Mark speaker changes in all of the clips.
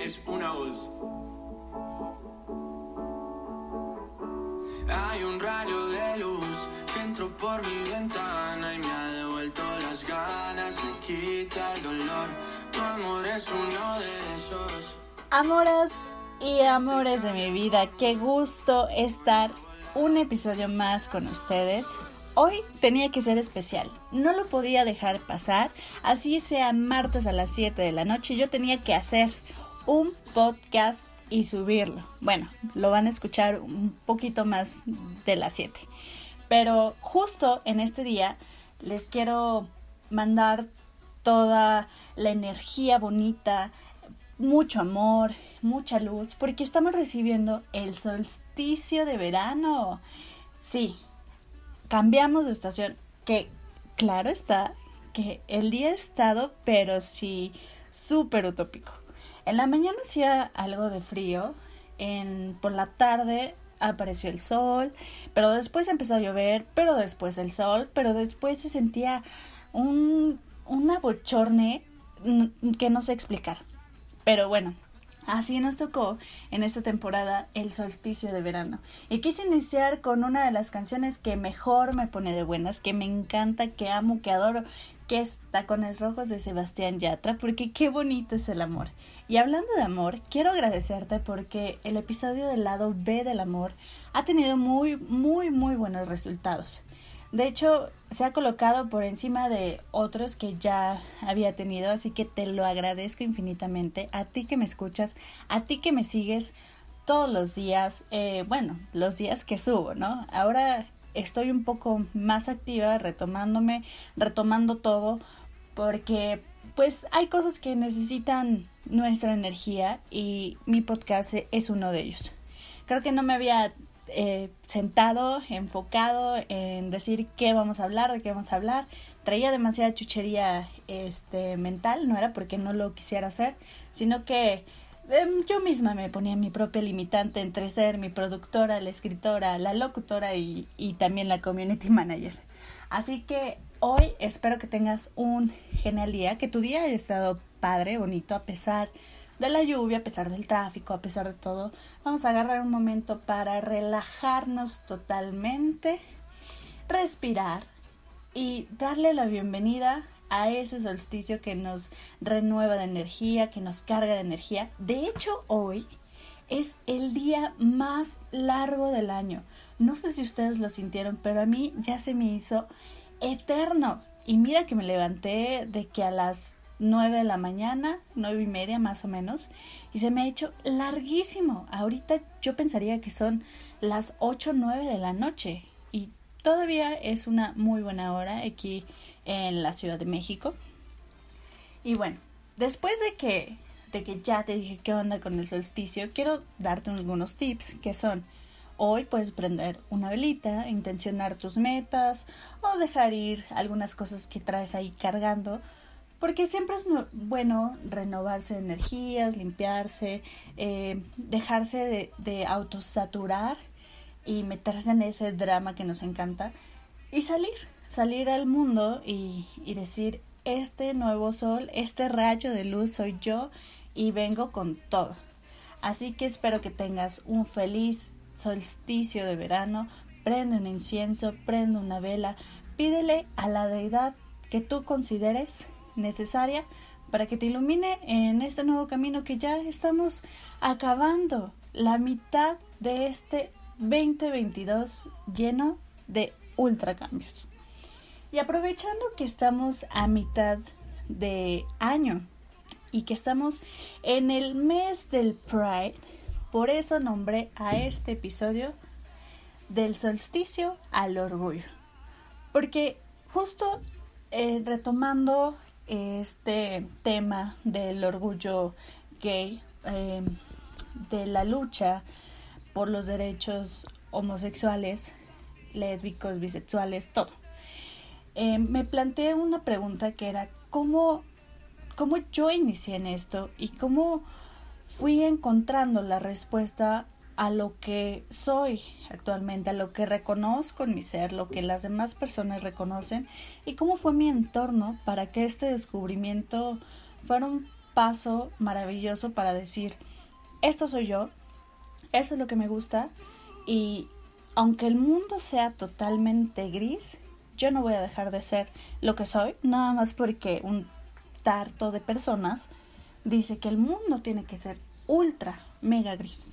Speaker 1: es una voz. Hay un rayo de luz que entró por mi ventana y me ha devuelto las ganas, me quita el dolor. Tu amor es uno de esos.
Speaker 2: Amoras y amores de mi vida, qué gusto estar un episodio más con ustedes. Hoy tenía que ser especial, no lo podía dejar pasar, así sea martes a las 7 de la noche, yo tenía que hacer un podcast y subirlo. Bueno, lo van a escuchar un poquito más de las 7. Pero justo en este día les quiero mandar toda la energía bonita, mucho amor, mucha luz, porque estamos recibiendo el solsticio de verano. Sí, cambiamos de estación, que claro está que el día ha estado, pero sí, súper utópico. En la mañana hacía algo de frío, en, por la tarde apareció el sol, pero después empezó a llover, pero después el sol, pero después se sentía un, una bochorne que no sé explicar. Pero bueno, Así nos tocó en esta temporada el solsticio de verano. Y quise iniciar con una de las canciones que mejor me pone de buenas, que me encanta, que amo, que adoro, que es Tacones Rojos de Sebastián Yatra, porque qué bonito es el amor. Y hablando de amor, quiero agradecerte porque el episodio del lado B del amor ha tenido muy, muy, muy buenos resultados. De hecho, se ha colocado por encima de otros que ya había tenido, así que te lo agradezco infinitamente. A ti que me escuchas, a ti que me sigues todos los días, eh, bueno, los días que subo, ¿no? Ahora estoy un poco más activa, retomándome, retomando todo, porque pues hay cosas que necesitan nuestra energía y mi podcast es uno de ellos. Creo que no me había eh, sentado, enfocado en decir qué vamos a hablar, de qué vamos a hablar. Traía demasiada chuchería este, mental, no era porque no lo quisiera hacer, sino que em, yo misma me ponía mi propia limitante entre ser mi productora, la escritora, la locutora y, y también la community manager. Así que hoy espero que tengas un genial día, que tu día haya estado padre, bonito, a pesar de la lluvia, a pesar del tráfico, a pesar de todo, vamos a agarrar un momento para relajarnos totalmente, respirar y darle la bienvenida a ese solsticio que nos renueva de energía, que nos carga de energía. De hecho, hoy es el día más largo del año. No sé si ustedes lo sintieron, pero a mí ya se me hizo eterno. Y mira que me levanté de que a las 9 de la mañana, nueve y media más o menos, y se me ha hecho larguísimo. Ahorita yo pensaría que son las 8 o 9 de la noche y todavía es una muy buena hora aquí en la Ciudad de México. Y bueno, después de que, de que ya te dije qué onda con el solsticio, quiero darte algunos tips que son Hoy puedes prender una velita, intencionar tus metas o dejar ir algunas cosas que traes ahí cargando porque siempre es bueno renovarse de energías, limpiarse, eh, dejarse de, autosaturar y meterse en ese drama que nos encanta y salir, salir al mundo y, y decir, este nuevo sol, este rayo de luz soy yo y vengo con todo. Así que espero que tengas un feliz solsticio de verano, prende un incienso, prende una vela, pídele a la deidad que tú consideres necesaria para que te ilumine en este nuevo camino que ya estamos acabando la mitad de este 2022 lleno de ultracambios. Y aprovechando que estamos a mitad de año y que estamos en el mes del Pride, por eso nombré a este episodio del solsticio al orgullo. Porque justo eh, retomando este tema del orgullo gay, em, de la lucha por los derechos homosexuales, lésbicos, bisexuales, todo. Em, me planteé una pregunta que era ¿cómo, cómo yo inicié en esto y cómo fui encontrando la respuesta a lo que soy actualmente, a lo que reconozco en mi ser, lo que las demás personas reconocen y cómo fue mi entorno para que este descubrimiento fuera un paso maravilloso para decir, esto soy yo, eso es lo que me gusta y aunque el mundo sea totalmente gris, yo no voy a dejar de ser lo que soy, nada más porque un tarto de personas dice que el mundo tiene que ser ultra, mega gris.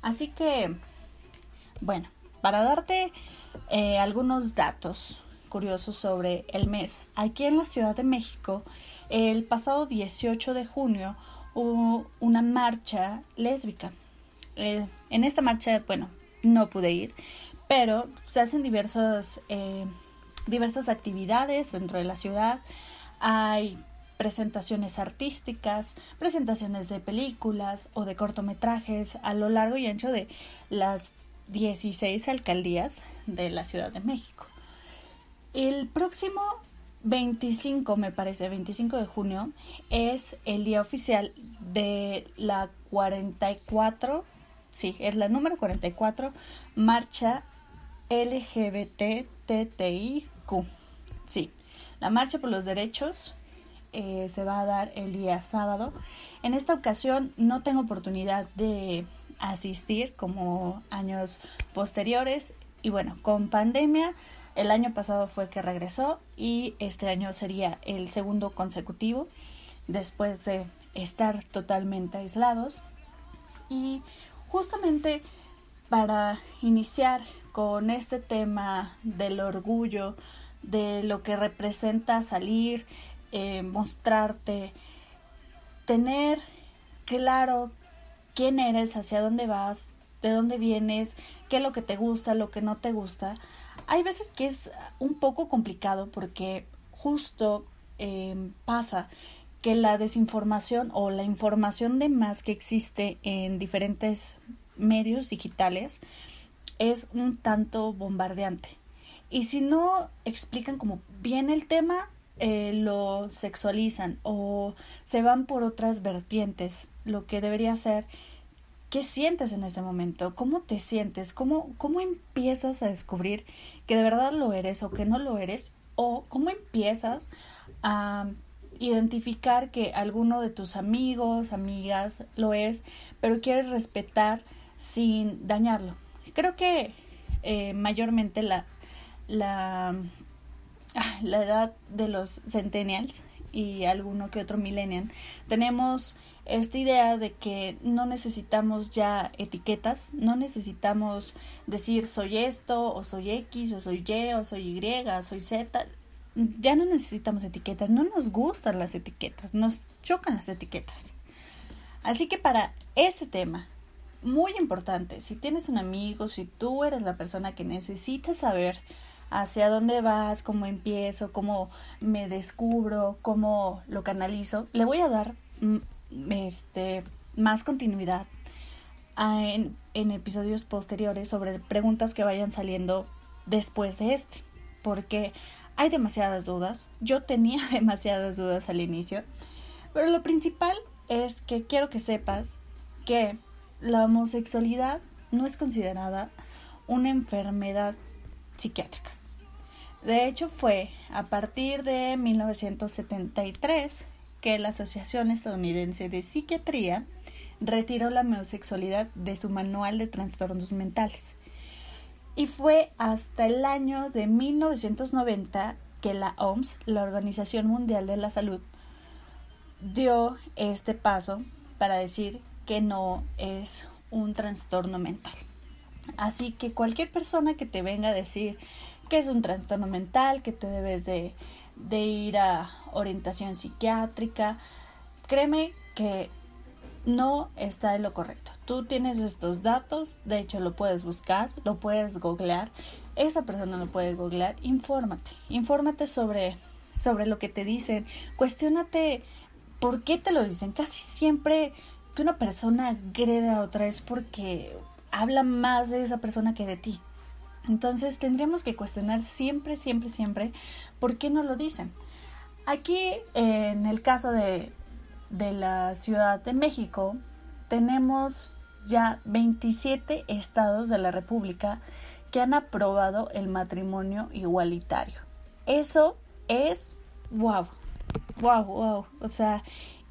Speaker 2: Así que, bueno, para darte eh, algunos datos curiosos sobre el mes, aquí en la Ciudad de México, el pasado 18 de junio hubo una marcha lésbica. Eh, en esta marcha, bueno, no pude ir, pero se hacen diversos, eh, diversas actividades dentro de la ciudad. Hay presentaciones artísticas, presentaciones de películas o de cortometrajes a lo largo y ancho de las 16 alcaldías de la Ciudad de México. El próximo 25, me parece, 25 de junio, es el día oficial de la 44, sí, es la número 44, marcha LGBTTIQ. Sí, la marcha por los derechos eh, se va a dar el día sábado. En esta ocasión no tengo oportunidad de asistir como años posteriores y bueno, con pandemia el año pasado fue que regresó y este año sería el segundo consecutivo después de estar totalmente aislados y justamente para iniciar con este tema del orgullo, de lo que representa salir, eh, mostrarte, tener claro quién eres, hacia dónde vas, de dónde vienes, qué es lo que te gusta, lo que no te gusta. Hay veces que es un poco complicado porque justo eh, pasa que la desinformación o la información de más que existe en diferentes medios digitales es un tanto bombardeante. Y si no explican como bien el tema, eh, lo sexualizan o se van por otras vertientes. Lo que debería ser, ¿qué sientes en este momento? ¿Cómo te sientes? ¿Cómo, cómo empiezas a descubrir que de verdad lo eres o que no lo eres? ¿O cómo empiezas a identificar que alguno de tus amigos, amigas lo es, pero quieres respetar sin dañarlo? Creo que eh, mayormente la, la la edad de los centennials y alguno que otro millennial, tenemos esta idea de que no necesitamos ya etiquetas, no necesitamos decir soy esto o soy X o soy Y o soy Y, soy Z. Ya no necesitamos etiquetas, no nos gustan las etiquetas, nos chocan las etiquetas. Así que para este tema, muy importante, si tienes un amigo, si tú eres la persona que necesita saber hacia dónde vas, cómo empiezo, cómo me descubro, cómo lo canalizo, le voy a dar mm, este, más continuidad en, en episodios posteriores sobre preguntas que vayan saliendo después de este, porque hay demasiadas dudas, yo tenía demasiadas dudas al inicio, pero lo principal es que quiero que sepas que la homosexualidad no es considerada una enfermedad psiquiátrica. De hecho, fue a partir de 1973 que la Asociación Estadounidense de Psiquiatría retiró la homosexualidad de su manual de trastornos mentales. Y fue hasta el año de 1990 que la OMS, la Organización Mundial de la Salud, dio este paso para decir que no es un trastorno mental. Así que cualquier persona que te venga a decir que es un trastorno mental, que te debes de, ir a orientación psiquiátrica. Créeme que no está en lo correcto. Tú tienes estos datos, de hecho lo puedes buscar, lo puedes googlear. Esa persona lo puede googlear. Infórmate, infórmate sobre, sobre lo que te dicen. Cuestiónate por qué te lo dicen. Casi siempre que una persona agrede a otra es porque habla más de esa persona que de ti. Entonces tendríamos que cuestionar siempre, siempre, siempre por qué no lo dicen. Aquí, en el caso de, de la Ciudad de México, tenemos ya 27 estados de la República que han aprobado el matrimonio igualitario. Eso es wow, wow, wow. O sea,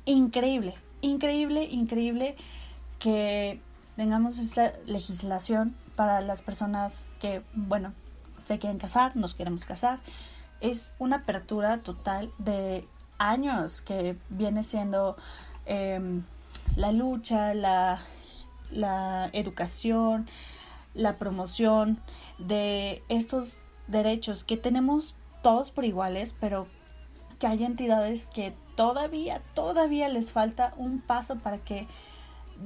Speaker 2: increíble, increíble, increíble que tengamos esta legislación para las personas que, bueno, se quieren casar, nos queremos casar. Es una apertura total de años que viene siendo em, la lucha, la, la educación, la promoción de estos derechos que tenemos todos por iguales, pero que hay entidades que todavía, todavía les falta un paso para que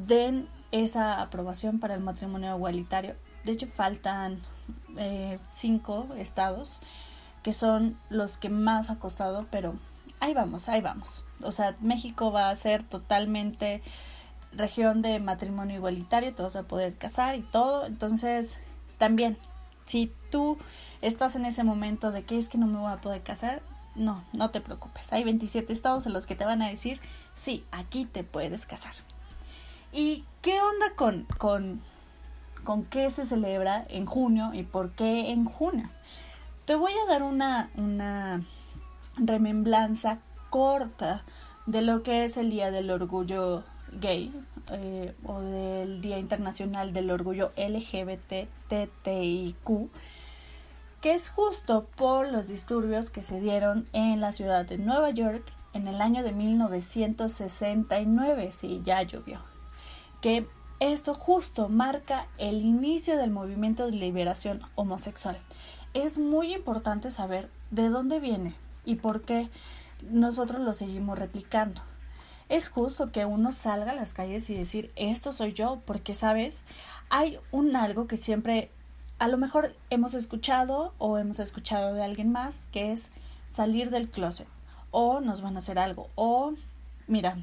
Speaker 2: den esa aprobación para el matrimonio igualitario. De hecho, faltan eh, cinco estados que son los que más ha costado, pero ahí vamos, ahí vamos. O sea, México va a ser totalmente región de matrimonio igualitario, te vas a poder casar y todo. Entonces, también, si tú estás en ese momento de que es que no me voy a poder casar, no, no te preocupes. Hay 27 estados en los que te van a decir, sí, aquí te puedes casar. ¿Y qué onda con, con, con qué se celebra en junio y por qué en junio? Te voy a dar una, una remembranza corta de lo que es el Día del Orgullo Gay eh, o del Día Internacional del Orgullo LGBTTIQ que es justo por los disturbios que se dieron en la ciudad de Nueva York en el año de 1969, sí, ya llovió, que esto justo marca el inicio del movimiento de liberación homosexual. Es muy importante saber de dónde viene y por qué nosotros lo seguimos replicando. Es justo que uno salga a las calles y decir, esto soy yo, porque, ¿sabes? Hay un algo que siempre a lo mejor hemos escuchado o hemos escuchado de alguien más que es salir del closet o nos van a hacer algo o mira,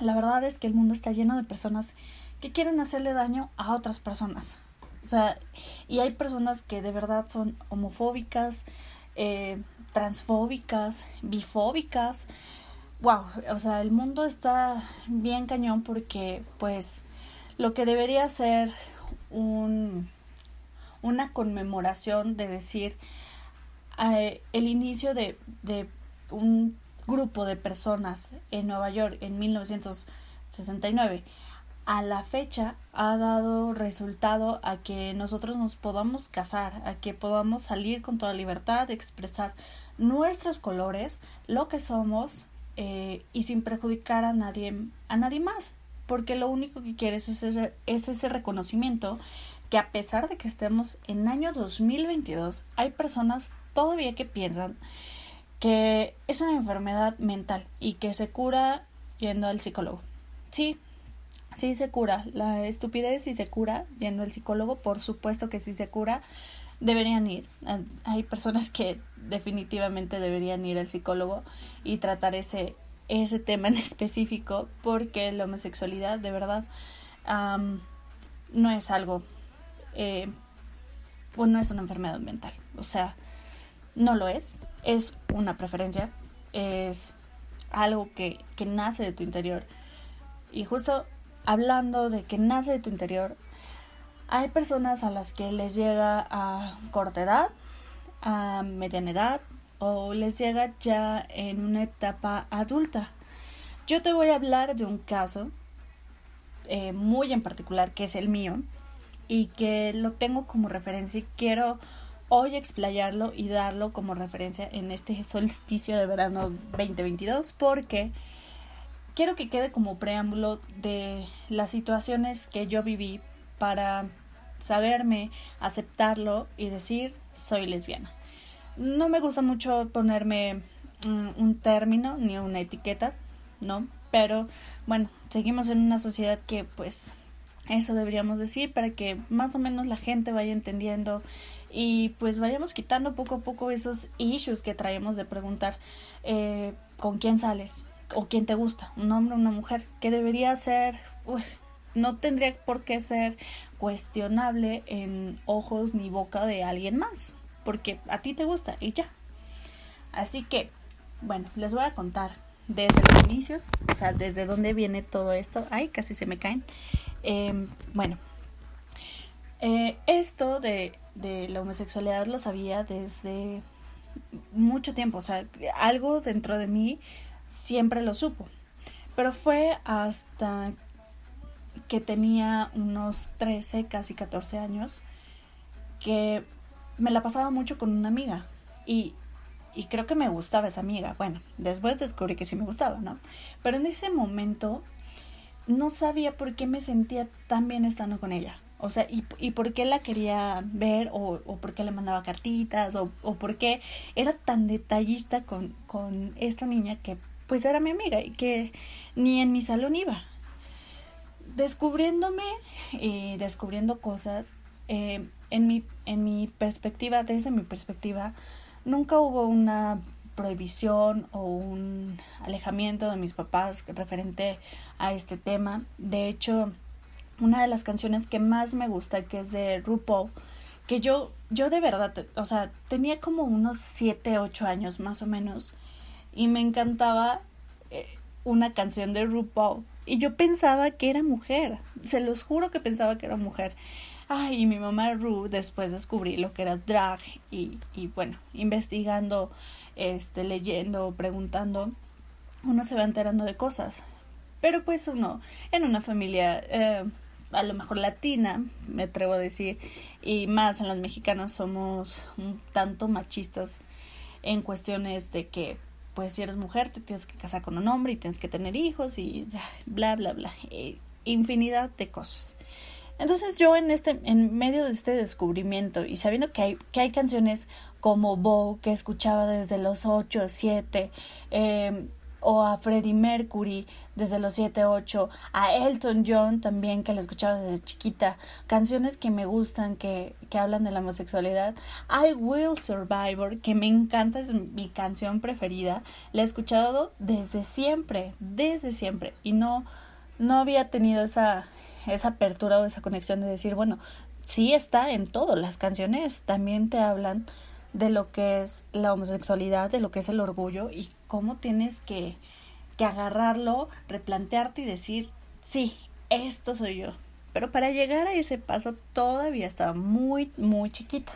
Speaker 2: la verdad es que el mundo está lleno de personas que quieren hacerle daño a otras personas. O sea, y hay personas que de verdad son homofóbicas, eh, transfóbicas, bifóbicas. Wow, o sea, el mundo está bien cañón porque pues lo que debería ser un una conmemoración de decir eh, el inicio de, de un grupo de personas en Nueva York en 1969 a la fecha ha dado resultado a que nosotros nos podamos casar, a que podamos salir con toda libertad expresar nuestros colores, lo que somos eh, y sin perjudicar a nadie, a nadie más, porque lo único que quieres es ese, es ese reconocimiento que a pesar de que estemos en año 2022, hay personas todavía que piensan que es una enfermedad mental y que se cura yendo al psicólogo. Sí, sí se cura. La estupidez sí se cura yendo al psicólogo, por supuesto que sí se cura. Deberían ir. Hay personas que definitivamente deberían ir al psicólogo y tratar ese, ese tema en específico porque la homosexualidad de verdad no es algo eh, pues no es una enfermedad mental. O sea, no lo es. Es una preferencia. Es algo que, que nace de tu interior. Y justo hablando de que nace de tu interior, hay personas a las que les llega a corta edad, a mediana edad o les llega ya en una etapa adulta. Yo te voy a hablar de un caso eh, muy en particular que es el mío y que lo tengo como referencia y quiero hoy explayarlo y darlo como referencia en este solsticio de verano 2022 porque quiero que quede como preámbulo de las situaciones que yo viví para saberme, aceptarlo y decir soy lesbiana. No me gusta mucho ponerme un, un término ni una etiqueta, ¿no? Pero bueno, seguimos en una sociedad que pues eso deberíamos decir para que más o menos la gente vaya entendiendo y pues vayamos quitando poco a poco esos issues que traemos de preguntar eh, con quién sales o quién te gusta, un hombre o una mujer, que debería ser, no tendría por qué ser cuestionable en ojos ni boca de alguien más, porque a ti te gusta y ya. Así que, bueno, les voy a contar desde los inicios, o sea, desde dónde viene todo esto. Ay, casi se me caen. Em, bueno, eh, esto de, de la homosexualidad lo sabía desde mucho tiempo, o sea, algo dentro de mí siempre lo supo. Pero fue hasta que tenía unos 13, casi 14 años, que me la pasaba mucho con una amiga. Y, y creo que me gustaba esa amiga. Bueno, después descubrí que sí me gustaba, ¿no? Pero en ese momento no sabía por qué me sentía tan bien estando con ella. O sea, y, y por qué la quería ver, o, o por qué le mandaba cartitas, o, o por qué era tan detallista con, con esta niña que pues era mi amiga y que ni en mi salón iba. Descubriéndome y descubriendo cosas, eh, en, mi, en mi perspectiva, desde mi perspectiva, nunca hubo una prohibición o un alejamiento de mis papás referente a este tema. De hecho, una de las canciones que más me gusta, que es de RuPaul, que yo, yo de verdad, o sea, tenía como unos 7, 8 años más o menos, y me encantaba eh, una canción de RuPaul, y yo pensaba que era mujer, se los juro que pensaba que era mujer. Ay, y mi mamá Ru después descubrí lo que era drag y, y bueno, investigando, este, leyendo, preguntando, uno se va enterando de cosas. Pero pues uno, en una familia eh, a lo mejor latina, me atrevo a decir, y más en las mexicanas somos un tanto machistas en cuestiones de que pues si eres mujer te tienes que casar con un hombre y tienes que tener hijos y bla bla bla, e infinidad de cosas. Entonces yo en este, en medio de este descubrimiento y sabiendo que hay, que hay canciones como Bo que escuchaba desde los 8, 7, eh, o a Freddie Mercury desde los 7, 8, a Elton John también que la escuchaba desde chiquita, canciones que me gustan, que, que hablan de la homosexualidad, I Will Survivor, que me encanta, es mi canción preferida, la he escuchado desde siempre, desde siempre, y no, no había tenido esa, esa apertura o esa conexión de decir, bueno, sí está en todo, las canciones también te hablan de lo que es la homosexualidad, de lo que es el orgullo y cómo tienes que, que agarrarlo, replantearte y decir, sí, esto soy yo. Pero para llegar a ese paso todavía estaba muy, muy chiquita.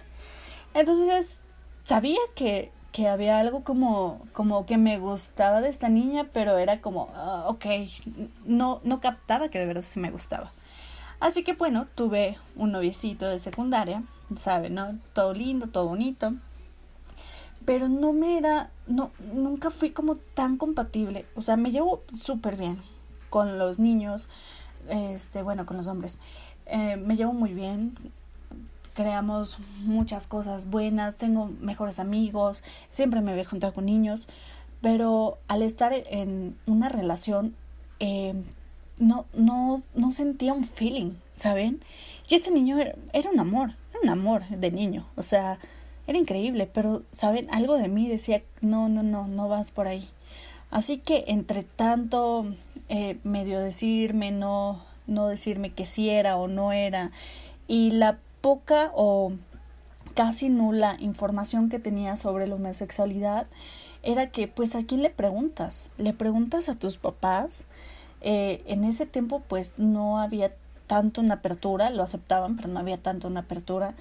Speaker 2: Entonces, sabía que, que había algo como, como que me gustaba de esta niña, pero era como, uh, ok, no, no captaba que de verdad sí me gustaba. Así que bueno, tuve un noviecito de secundaria, ¿saben? ¿No? Todo lindo, todo bonito pero no me era, no, nunca fui como tan compatible. O sea, me llevo súper bien con los niños, este, bueno, con los hombres. Eh, me llevo muy bien, creamos muchas cosas buenas, tengo mejores amigos, siempre me veo junto con niños, pero al estar en una relación, eh, no, no, no sentía un feeling, ¿saben? Y este niño era, era un amor, un amor de niño, o sea, era increíble, pero, ¿saben? Algo de mí decía, no, no, no, no vas por ahí. Así que entre tanto eh, medio decirme, no, no decirme que sí era o no era, y la poca o casi nula información que tenía sobre la homosexualidad, era que, pues, ¿a quién le preguntas? ¿Le preguntas a tus papás? Eh, en ese tiempo, pues, no había tanto una apertura, lo aceptaban, pero no había tanto una apertura.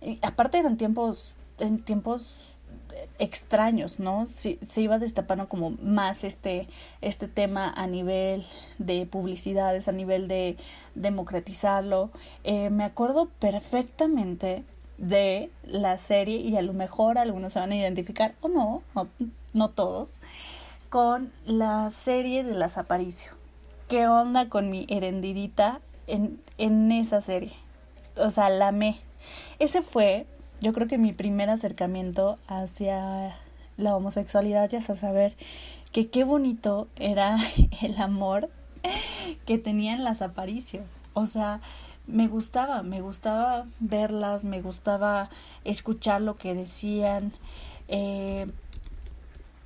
Speaker 2: Y aparte eran tiempos en tiempos extraños, ¿no? Se, se, iba destapando como más este, este tema a nivel de publicidades, a nivel de democratizarlo. Eh, me acuerdo perfectamente de la serie y a lo mejor algunos se van a identificar o no, no, todos, con la serie de las Aparicio. ¿Qué onda con mi herendidita en, en esa serie? O sea, la amé. Ese fue yo creo que mi primer acercamiento hacia la homosexualidad ya a saber que qué bonito era el amor que tenían las Aparicio. O sea, me gustaba, me gustaba verlas, me gustaba escuchar lo que decían, eh,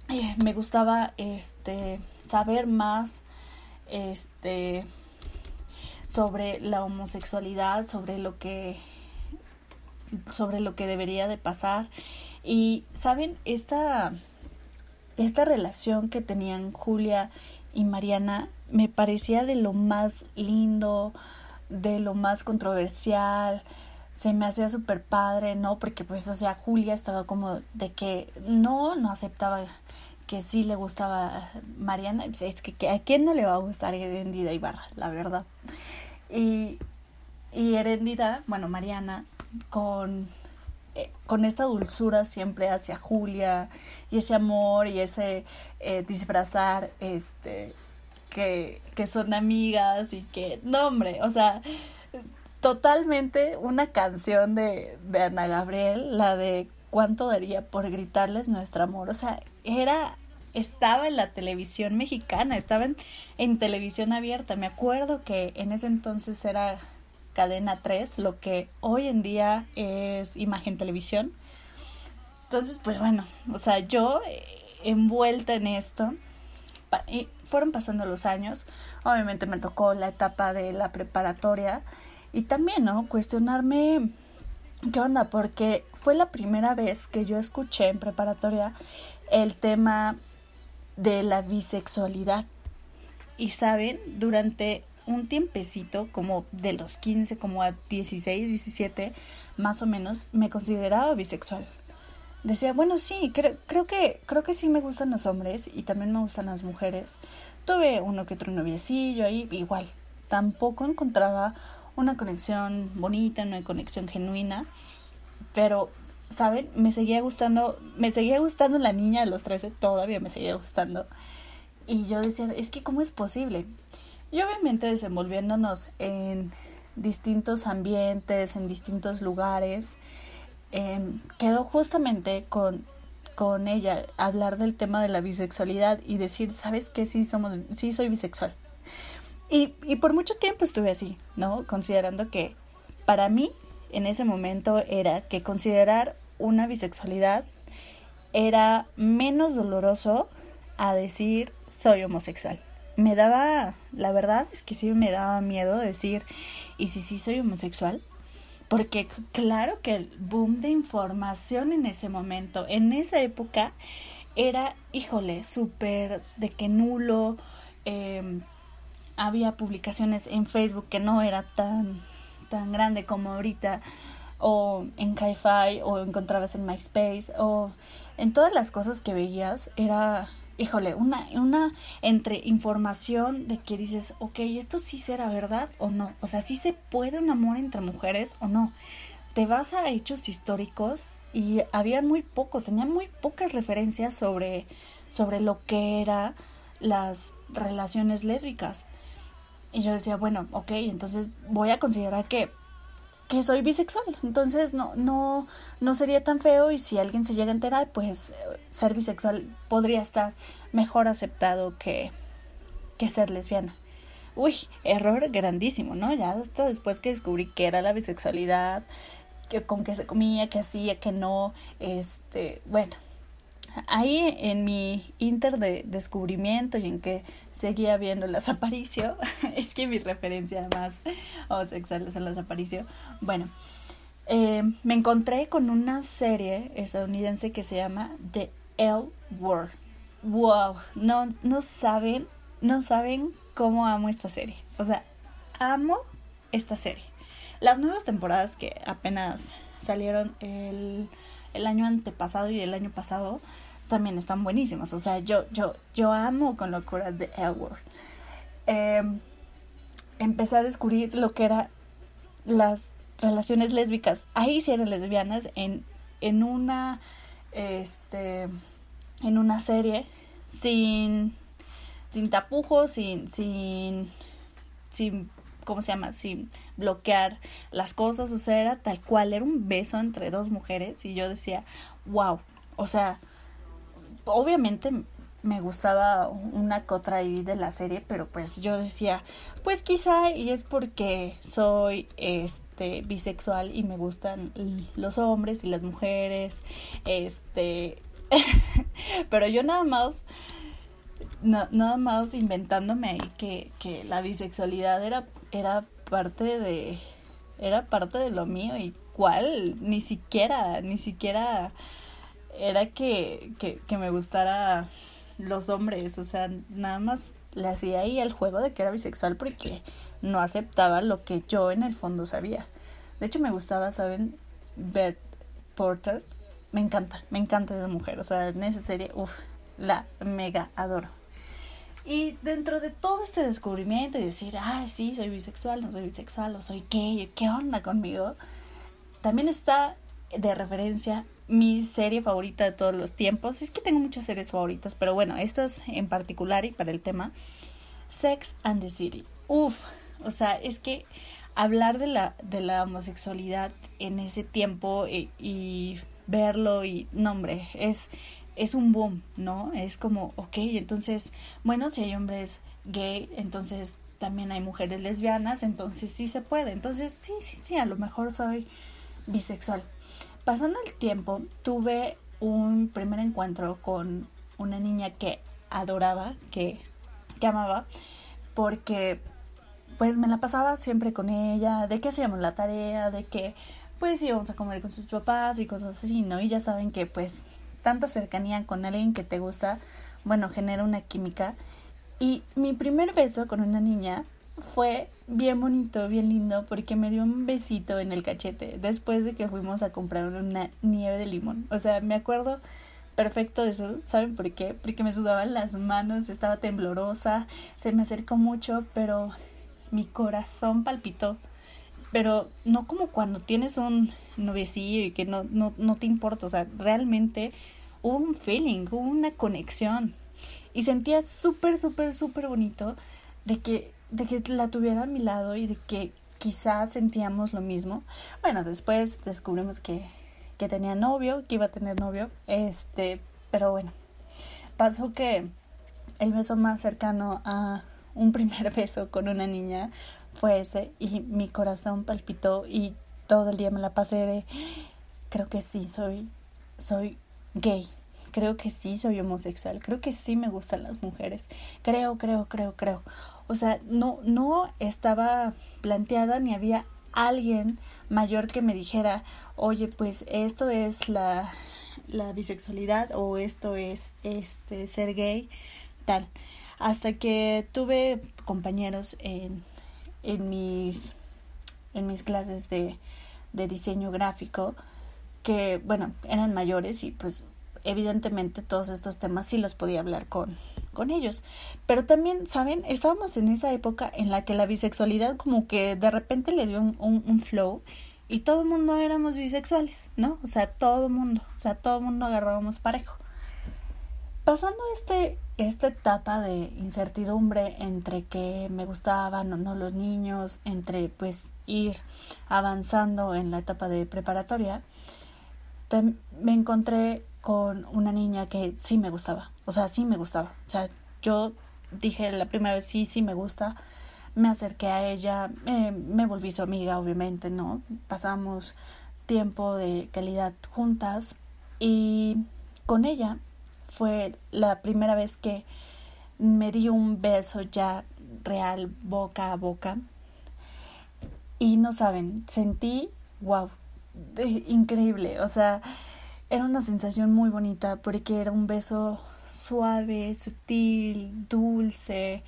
Speaker 2: eh, me gustaba este saber más este sobre la homosexualidad, sobre lo que sobre lo que debería de pasar. Y, ¿saben? Esta, esta relación que tenían Julia y Mariana me parecía de lo más lindo, de lo más controversial, se me hacía súper padre, ¿no? Porque pues, o sea, Julia estaba como de que no, no aceptaba que sí le gustaba Mariana, es que, a quién no le va a gustar Herendida Ibarra, la verdad. Y, y Herendida, bueno, Mariana, con, eh, con esta dulzura siempre hacia Julia, y ese amor, y ese eh, disfrazar, este, que, que son amigas, y que, no hombre, o sea, totalmente una canción de, de Ana Gabriel, la de cuánto daría por gritarles nuestro amor. O sea, era, estaba en la televisión mexicana, estaba en, televisión abierta. Me acuerdo que en ese entonces era cadena 3, lo que hoy en día es imagen televisión. Entonces, pues bueno, o sea, yo eh, envuelta en esto, y fueron pasando los años, obviamente me tocó la etapa de la preparatoria y también, ¿no? Cuestionarme ¿Qué onda? Porque fue la primera vez que yo escuché en preparatoria el tema de la bisexualidad. Y saben, durante un tiempecito, como de los 15, como a 16, 17, más o menos, me consideraba bisexual. Decía, bueno, sí, creo, creo que creo que sí me gustan los hombres y también me gustan las mujeres. Tuve uno que otro noviecillo ahí, igual. Tampoco encontraba una conexión bonita, una conexión genuina, pero, ¿saben? Me seguía gustando, me seguía gustando la niña de los 13, todavía me seguía gustando. Y yo decía, es que ¿cómo es posible? Y obviamente desenvolviéndonos en distintos ambientes, en distintos lugares, em, quedó justamente con, con ella hablar del tema de la bisexualidad y decir, ¿sabes qué? Sí, somos, sí soy bisexual. Y, y por mucho tiempo estuve así, ¿no? Considerando que para mí en ese momento era que considerar una bisexualidad era menos doloroso a decir soy homosexual. Me daba, la verdad es que sí me daba miedo decir, ¿y si sí soy homosexual? Porque claro que el boom de información en ese momento, en esa época, era, híjole, súper de que nulo, eh, había publicaciones en Facebook que no era tan, tan grande como ahorita, o en Hi-Fi, o encontrabas en MySpace, o en todas las cosas que veías, era, híjole, una, una entre información de que dices, ok, esto sí será verdad o no, o sea, sí se puede un amor entre mujeres o no. Te vas a hechos históricos y había muy pocos, tenían muy pocas referencias sobre, sobre lo que eran las relaciones lésbicas. Y yo decía, bueno, ok, entonces voy a considerar que, que soy bisexual. Entonces no, no, no sería tan feo y si alguien se llega a enterar, pues ser bisexual podría estar mejor aceptado que, que ser lesbiana. Uy, error grandísimo, ¿no? Ya hasta después que descubrí que era la bisexualidad, que con qué se comía, que hacía, que no, este, bueno, ahí en mi inter de descubrimiento y en que seguía viendo las Aparicio, es que mi referencia más homosexual es las Aparicio, bueno, eh, me encontré con una serie estadounidense que se llama The L Word. Wow, no, no saben, no saben cómo amo esta serie. O sea, amo esta serie. Las nuevas temporadas que apenas salieron el, el año antepasado y el año pasado también están buenísimas. O sea, yo, yo, yo amo con locura de Elwood. Em, empecé a descubrir lo que eran las relaciones lésbicas. Ahí sí eran lesbianas en, en una este en una serie sin sin tapujos, sin sin sin ¿cómo se llama? sin bloquear las cosas, o sea, era tal cual, era un beso entre dos mujeres y yo decía, "Wow." O sea, obviamente me gustaba una cotra ahí de la serie, pero pues yo decía, pues quizá y es porque soy este bisexual y me gustan los hombres y las mujeres, este pero yo nada más nada más inventándome ahí que, que la bisexualidad era era parte de era parte de lo mío y cuál ni siquiera ni siquiera era que, que, que me gustara los hombres, o sea, nada más le hacía ahí el juego de que era bisexual porque no aceptaba lo que yo en el fondo sabía. De hecho, me gustaba, ¿saben? Bert Porter. Me encanta, me encanta esa mujer. O sea, en esa serie, uff, la mega adoro. Y dentro de todo este descubrimiento y decir, ah, sí, soy bisexual, no soy bisexual, o soy gay, ¿qué onda conmigo? También está de referencia mi serie favorita de todos los tiempos. Es que tengo muchas series favoritas, pero bueno, estas en particular y para el tema, Sex and the City. Uf, o sea, es que hablar de la, de la homosexualidad en ese tiempo y, y verlo y, no hombre, es, es un boom, ¿no? Es como, ok, entonces, bueno, si hay hombres gay, entonces también hay mujeres lesbianas, entonces sí se puede. Entonces, sí, sí, sí, a lo mejor soy bisexual. Pasando el tiempo, tuve un primer encuentro con una niña que adoraba, que, que amaba, porque pues me la pasaba siempre con ella, de que hacíamos la tarea, de que pues íbamos a comer con sus papás y cosas así, ¿no? Y ya saben que pues tanta cercanía con alguien que te gusta, bueno, genera una química. Y mi primer beso con una niña fue bien bonito, bien lindo, porque me dio un besito en el cachete después de que fuimos a comprar una nieve de limón. O sea, me acuerdo perfecto de eso. ¿Saben por qué? Porque me sudaban las manos, estaba temblorosa, se me acercó mucho, pero mi corazón palpitó. Pero no como cuando tienes un noviecillo y que no, no, no te importa, o sea, realmente hubo un feeling, hubo una conexión. Y sentía súper, súper, súper bonito de que, de que la tuviera a mi lado y de que quizás sentíamos lo mismo. Bueno, después descubrimos que, que tenía novio, que iba a tener novio. Este, pero bueno, pasó que el beso más cercano a un primer beso con una niña fue ese y mi corazón palpitó y todo el día me la pasé de creo que sí soy soy gay. Creo que sí soy homosexual. Creo que sí me gustan las mujeres. Creo, creo, creo, creo. O sea, no, no estaba planteada ni había alguien mayor que me dijera, oye, pues esto es la, la bisexualidad o esto es este ser gay, tal. Hasta que tuve compañeros en, en mis en mis clases de, de diseño gráfico que, bueno, eran mayores y pues evidentemente todos estos temas sí los podía hablar con, con ellos. Pero también, ¿saben? Estábamos en esa época en la que la bisexualidad como que de repente le dio un, flow y todo el mundo éramos bisexuales, ¿no? O sea, todo el mundo, o sea, todo el mundo agarrábamos parejo. Pasando este, esta etapa de incertidumbre entre que me gustaban o no los niños, entre pues ir avanzando en la etapa de preparatoria, me encontré con una niña que sí me gustaba, o sea, sí me gustaba, o sea, yo dije la primera vez sí, sí me gusta, me acerqué a ella, me volví su amiga, obviamente, ¿no? Pasamos tiempo de calidad juntas y con ella fue la primera vez que me di un beso ya real, boca a boca. Y no saben, sentí, wow, increíble, o sea, era una sensación muy bonita porque era un beso suave, sutil, dulce,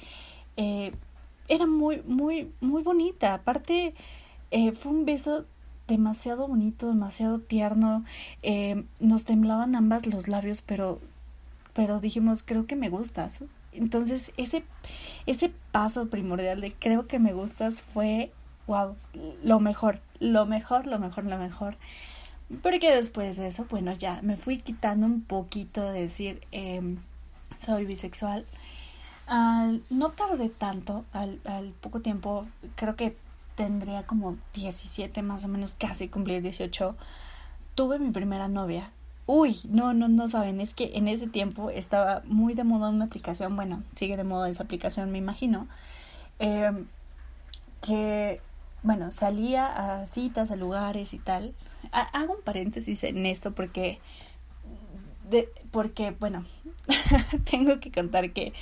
Speaker 2: eh, era muy, muy, muy bonita. Aparte, eh, fue un beso demasiado bonito, demasiado tierno. Eh, nos temblaban ambas los labios, pero, pero dijimos, creo que me gustas. Entonces, ese, ese paso primordial de creo que me gustas fue, wow, lo mejor lo mejor, lo mejor, lo mejor. Porque después de eso, bueno, ya me fui quitando un poquito de decir, em, soy bisexual. no tardé tanto, al, al poco tiempo, creo que tendría como 17 más o menos, casi cumplí 18. Tuve mi primera novia. Uy, no, no, no saben, es que en ese tiempo estaba muy de moda una aplicación, bueno, sigue de moda esa aplicación, me imagino, eh, que bueno, salía a citas, a lugares y tal. hago un paréntesis en esto porque, de, porque bueno, tengo que contar que,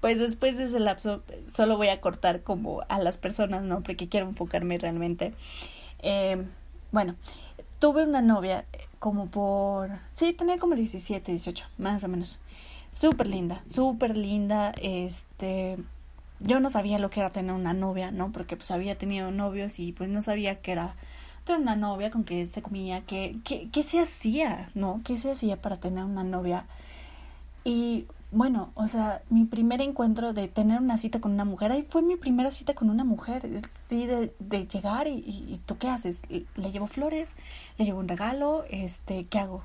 Speaker 2: pues después de ese lapso, solo voy a cortar como a las personas, ¿no? Porque quiero enfocarme realmente. Eh, bueno, tuve una novia como por, sí, tenía como 17, 18, más o menos. Súper linda, súper linda, este yo no sabía lo que era tener una novia, ¿no? Porque pues había tenido novios y pues no sabía que era tener una novia con que se comía, que, que, se hacía, ¿no? ¿Qué se hacía para tener una novia? Y bueno, o sea, mi primer encuentro de tener una cita con una mujer, ahí fue mi primera cita con una mujer, sí, de, de llegar y, y, tú qué haces, le llevo flores, le llevo un regalo, este, ¿qué hago?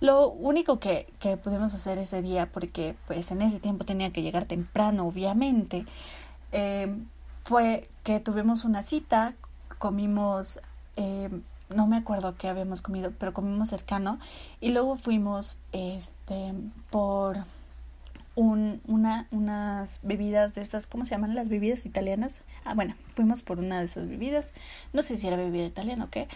Speaker 2: Lo único que, que pudimos hacer ese día, porque pues en ese tiempo tenía que llegar temprano, obviamente, eh, fue que tuvimos una cita, comimos, eh, no me acuerdo qué habíamos comido, pero comimos cercano y luego fuimos este por un, una, unas bebidas de estas, ¿cómo se llaman? Las bebidas italianas. Ah, bueno, fuimos por una de esas bebidas. No sé si era bebida italiana o qué.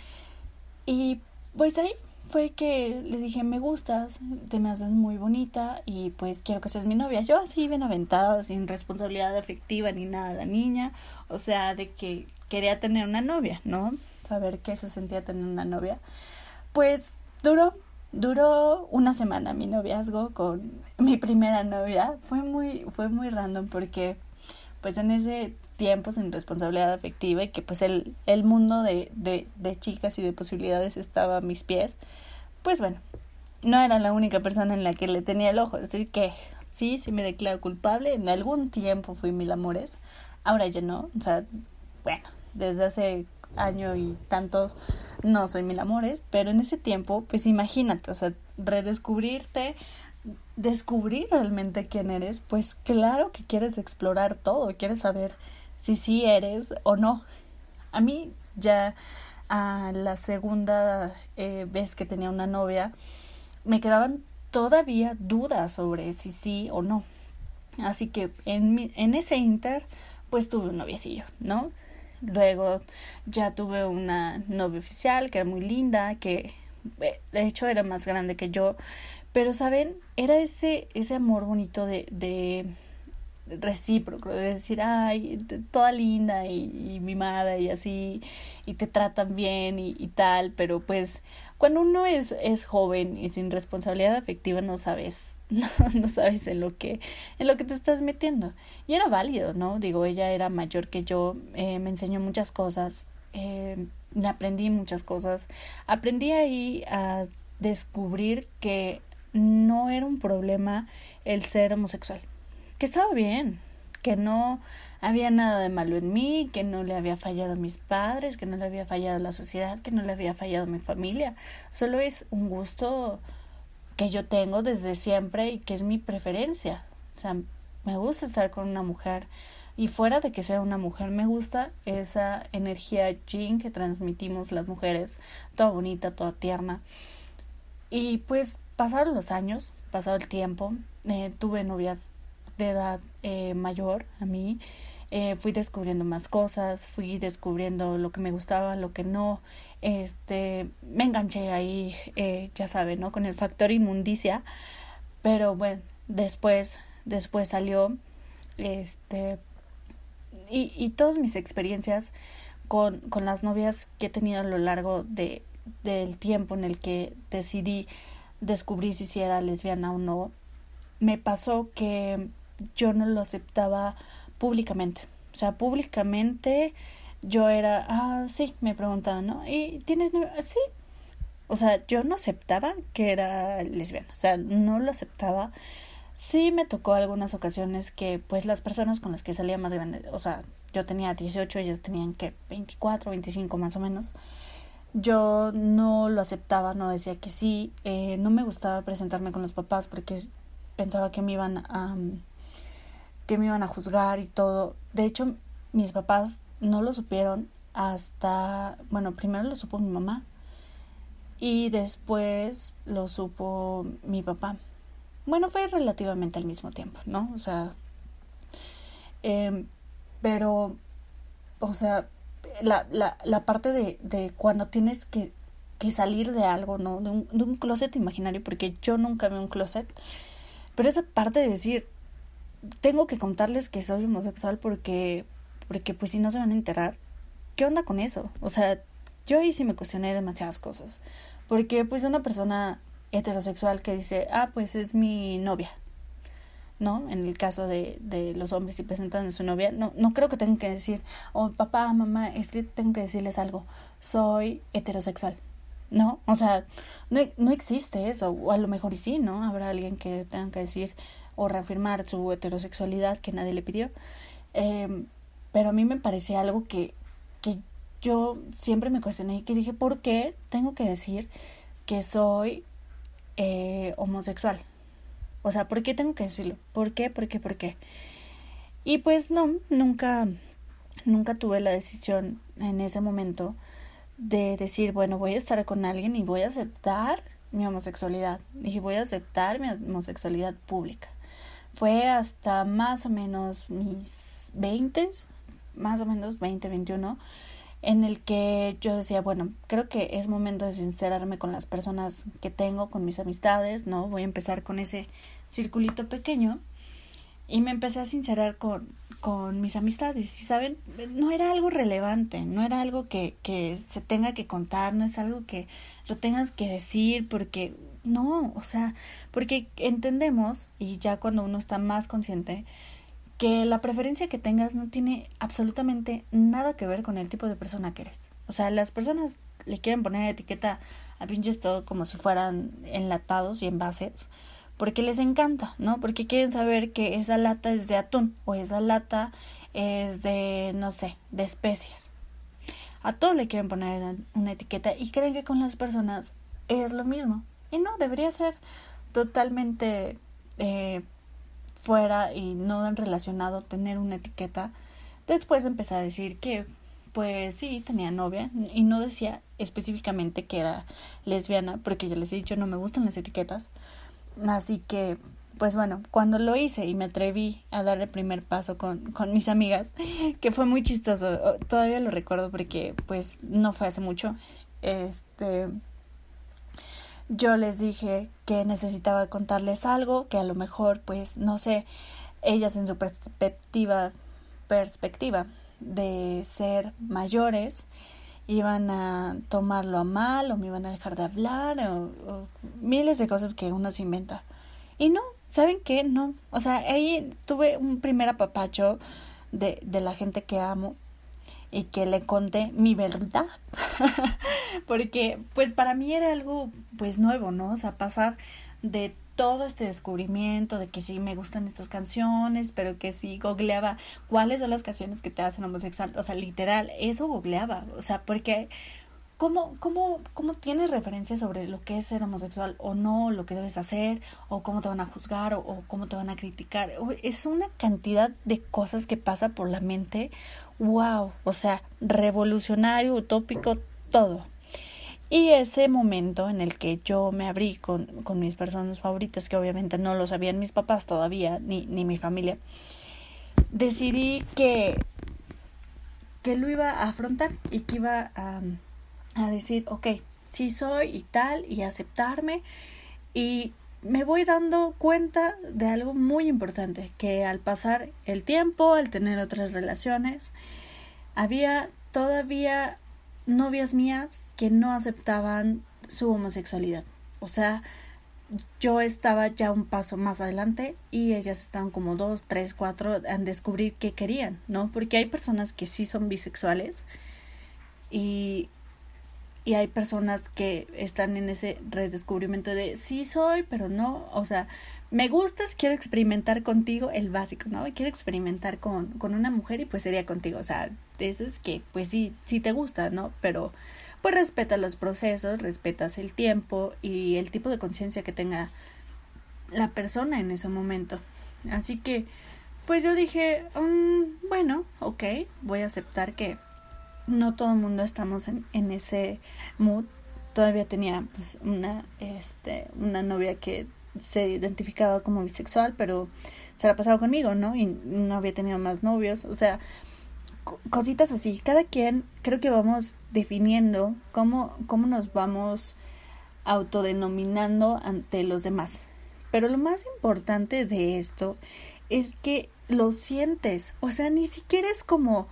Speaker 2: Y pues ahí fue que le dije, me gustas, te me haces muy bonita y pues quiero que seas mi novia. Yo así bien aventada, sin responsabilidad afectiva ni nada, la niña. O sea, de que quería tener una novia, ¿no? Saber qué se sentía tener una novia. Pues duró, duró una semana mi noviazgo con mi primera novia. Fue muy, fue muy random porque pues en ese tiempo sin responsabilidad afectiva y que pues el, el mundo de, de, de chicas y de posibilidades estaba a mis pies, pues bueno, no era la única persona en la que le tenía el ojo, así que sí, sí me declaro culpable, en algún tiempo fui mil amores, ahora ya no, o sea, bueno, desde hace año y tantos no soy mil amores, pero en ese tiempo, pues imagínate, o sea, redescubrirte, descubrir realmente quién eres, pues claro que quieres explorar todo, quieres saber si sí eres o no. A mí ya a la segunda eh, vez que tenía una novia me quedaban todavía dudas sobre si sí o no. Así que en, mi, en ese inter pues tuve un noviecillo, ¿no? Luego ya tuve una novia oficial que era muy linda, que eh, de hecho era más grande que yo, pero saben, era ese ese amor bonito de de recíproco, de decir, ay, toda linda y, mimada y así, y te tratan bien y, tal, pero pues cuando uno es, es joven y sin responsabilidad afectiva no sabes, no, no sabes en lo que, en lo que te estás metiendo. Y era válido, ¿no? Digo, ella era mayor que yo, eh, me enseñó muchas cosas, eh, aprendí muchas cosas, aprendí ahí a descubrir que no era un problema el ser homosexual que estaba bien, que no había nada de malo en mí, que no le había fallado a mis padres, que no le había fallado a la sociedad, que no le había fallado a mi familia. Solo es un gusto que yo tengo desde siempre y que es mi preferencia. O sea, me gusta estar con una mujer y fuera de que sea una mujer, me gusta esa energía Jean que transmitimos las mujeres, toda bonita, toda tierna. Y pues pasaron los años, pasado el tiempo, eh, tuve novias de edad eh, mayor a mí, eh, fui descubriendo más cosas, fui descubriendo lo que me gustaba, lo que no, este, me enganché ahí, eh, ya saben, ¿no? Con el factor inmundicia, pero bueno, después, después salió, este, y, y todas mis experiencias con, con las novias que he tenido a lo largo de, del tiempo en el que decidí descubrir si era lesbiana o no, me pasó que yo no lo aceptaba públicamente. O sea, públicamente yo era, ah, sí, me preguntaban, ¿no? ¿Y tienes? Sí. O sea, yo no aceptaba que era lesbiana. O sea, no lo aceptaba. Sí me tocó algunas ocasiones que, pues, las personas con las que salía más grande, o sea, yo tenía 18, ellos tenían que 24, 25 más o menos. Yo no lo aceptaba, no decía que sí. Eh, no me gustaba presentarme con los papás porque pensaba que me iban a que me iban a juzgar y todo. De hecho, mis papás no lo supieron hasta, bueno, primero lo supo mi mamá y después lo supo mi papá. Bueno, fue relativamente al mismo tiempo, ¿no? O sea, eh, pero, o sea, la, la, la parte de, de cuando tienes que, que salir de algo, ¿no? De un, de un closet imaginario, porque yo nunca vi un closet, pero esa parte de decir, tengo que contarles que soy homosexual porque, porque pues si no se van a enterar, ¿qué onda con eso? O sea, yo ahí sí me cuestioné demasiadas cosas. Porque pues una persona heterosexual que dice, ah, pues es mi novia, ¿no? En el caso de, de los hombres si presentan a su novia, no, no creo que tengan que decir, oh, papá, mamá, es tengo que decirles algo, soy heterosexual. ¿no? O sea, no, no existe eso, o a lo mejor y sí, ¿no? Habrá alguien que tenga que decir o reafirmar su heterosexualidad que nadie le pidió. Eh, pero a mí me parece algo que, que yo siempre me cuestioné y que dije, ¿por qué tengo que decir que soy eh, homosexual? O sea, ¿por qué tengo que decirlo? ¿Por qué? ¿Por qué? ¿Por qué? Y pues no, nunca, nunca tuve la decisión en ese momento de decir, bueno, voy a estar con alguien y voy a aceptar mi homosexualidad. Dije, voy a aceptar mi homosexualidad pública. Fue hasta más o menos mis 20, más o menos 20, 21, en el que yo decía, bueno, creo que es momento de sincerarme con las personas que tengo, con mis amistades, ¿no? Voy a empezar con ese circulito pequeño y me empecé a sincerar con, con mis amistades. Y saben no era algo relevante no era algo que, que se tenga que contar no es algo que lo tengas que decir porque no o sea porque entendemos y ya cuando uno está más consciente que la preferencia que tengas no tiene absolutamente nada que ver con el tipo de persona que eres. O sea, las personas le quieren poner etiqueta a pinches todo como si fueran enlatados y envases, porque les encanta, ¿no? Porque quieren saber que esa lata es de atún o esa lata es de, no sé, de especies. A todo le quieren poner una etiqueta y creen que con las personas es lo mismo. Y no, debería ser totalmente eh, fuera y no relacionado tener una etiqueta. Después empecé a decir que pues sí, tenía novia y no decía específicamente que era lesbiana porque ya les he dicho no me gustan las etiquetas. Así que pues bueno, cuando lo hice y me atreví a dar el primer paso con, con mis amigas, que fue muy chistoso, todavía lo recuerdo porque pues no fue hace mucho, este yo les dije que necesitaba contarles algo, que a lo mejor, pues, no sé, ellas en su perspectiva, perspectiva de ser mayores, iban a tomarlo a mal o me iban a dejar de hablar o, miles de cosas que uno se inventa. Y no, ¿saben qué? No. O sea, ahí tuve un primer apapacho de, de la gente que amo y que le conté mi verdad. Porque pues para mí era algo pues nuevo no o sea pasar de todo este descubrimiento de que sí me gustan estas canciones, pero que sí googleaba cuáles son las canciones que te hacen homosexual, o sea, literal, eso googleaba, o sea, porque ¿cómo, cómo, cómo tienes referencias sobre lo que es ser homosexual o no, lo que debes hacer, o cómo te van a juzgar, o, o cómo te van a criticar? Es una cantidad de cosas que pasa por la mente wow, o sea, revolucionario, utópico, todo. Y ese momento en el que yo me abrí con, con mis personas favoritas, que obviamente no lo sabían mis papás todavía, ni, ni mi familia, decidí que, que lo iba a afrontar y que iba a, a decir, ok, sí soy y tal, y aceptarme. Y me voy dando cuenta de algo muy importante, que al pasar el tiempo, al tener otras relaciones, había todavía novias mías que no aceptaban su homosexualidad. O sea, yo estaba ya un paso más adelante y ellas estaban como dos, tres, cuatro en descubrir qué querían, ¿no? Porque hay personas que sí son bisexuales y y hay personas que están en ese redescubrimiento de sí soy, pero no, o sea, me gustas, quiero experimentar contigo, el básico, ¿no? Quiero experimentar con, con una mujer y pues sería contigo, o sea, eso es que pues sí, sí te gusta, ¿no? Pero pues respeta los procesos, respetas el tiempo y el tipo de conciencia que tenga la persona en ese momento. Así que, pues yo dije, um, bueno, ok, voy a aceptar que no todo el mundo estamos en, en ese mood. Todavía tenía pues una, este, una novia que se identificaba como bisexual, pero se la pasado conmigo, ¿no? Y no había tenido más novios, o sea, cositas así. Cada quien creo que vamos definiendo cómo, cómo nos vamos autodenominando ante los demás. Pero lo más importante de esto es que lo sientes, o sea, ni siquiera es como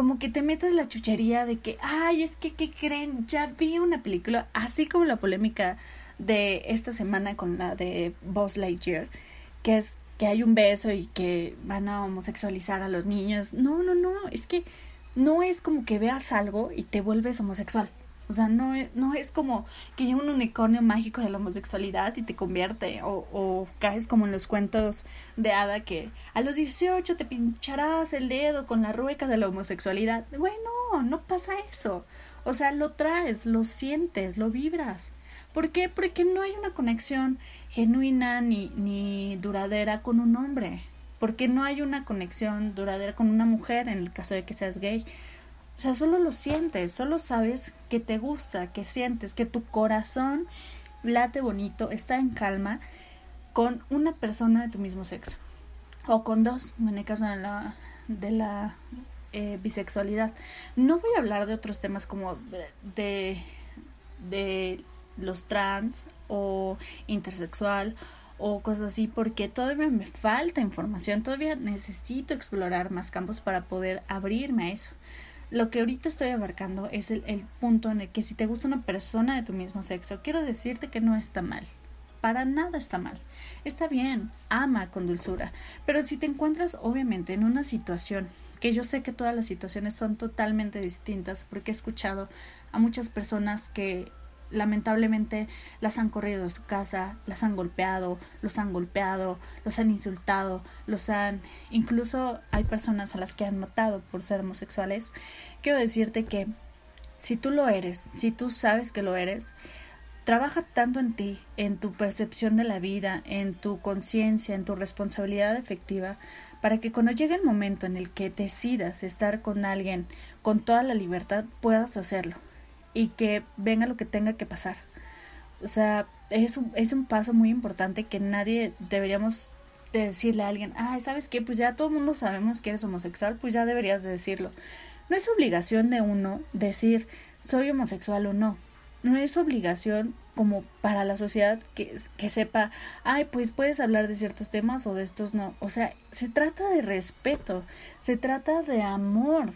Speaker 2: como que te metes la chuchería de que, ay, es que, ¿qué creen? Ya vi una película, así como la polémica de esta semana con la de Buzz Lightyear, que es que hay un beso y que van a homosexualizar a los niños. No, no, no, es que no es como que veas algo y te vuelves homosexual. O sea, no, no es como que llega un unicornio mágico de la homosexualidad y te convierte. O, o caes como en los cuentos de hada que a los 18 te pincharás el dedo con la rueca de la homosexualidad. Bueno, no pasa eso. O sea, lo traes, lo sientes, lo vibras. ¿Por qué? Porque no hay una conexión genuina ni, ni duradera con un hombre. Porque no hay una conexión duradera con una mujer en el caso de que seas gay. O sea, solo lo sientes, solo sabes que te gusta, que sientes, que tu corazón late bonito, está en calma con una persona de tu mismo sexo. O con dos, en el caso de la, eh, bisexualidad. No voy a hablar de otros temas como de, de los trans o intersexual o cosas así porque todavía me falta información, todavía necesito explorar más campos para poder abrirme a eso. Lo que ahorita estoy abarcando es el, el punto en el que si te gusta una persona de tu mismo sexo, quiero decirte que no está mal. Para nada está mal. Está bien, ama con dulzura. Pero si te encuentras obviamente en una situación, que yo sé que todas las situaciones son totalmente distintas, porque he escuchado a muchas personas que lamentablemente las han corrido de su casa, las han golpeado, los han golpeado, los han insultado, los han incluso hay personas a las que han matado por ser homosexuales. Quiero decirte que si tú lo eres, si tú sabes que lo eres, trabaja tanto en ti, en tu percepción de la vida, en tu conciencia, en tu responsabilidad efectiva, para que cuando llegue el momento en el que decidas estar con alguien con toda la libertad, puedas hacerlo y que venga lo que tenga que pasar. O sea, es un, es un paso muy importante que nadie deberíamos decirle a alguien, ay, ¿sabes qué? Pues ya todo el mundo sabemos que eres homosexual, pues ya deberías de decirlo. No es obligación de uno decir soy homosexual o no. No es obligación como para la sociedad que, que sepa, ay, pues puedes hablar de ciertos temas o de estos no. O sea, se trata de respeto, se trata de amor.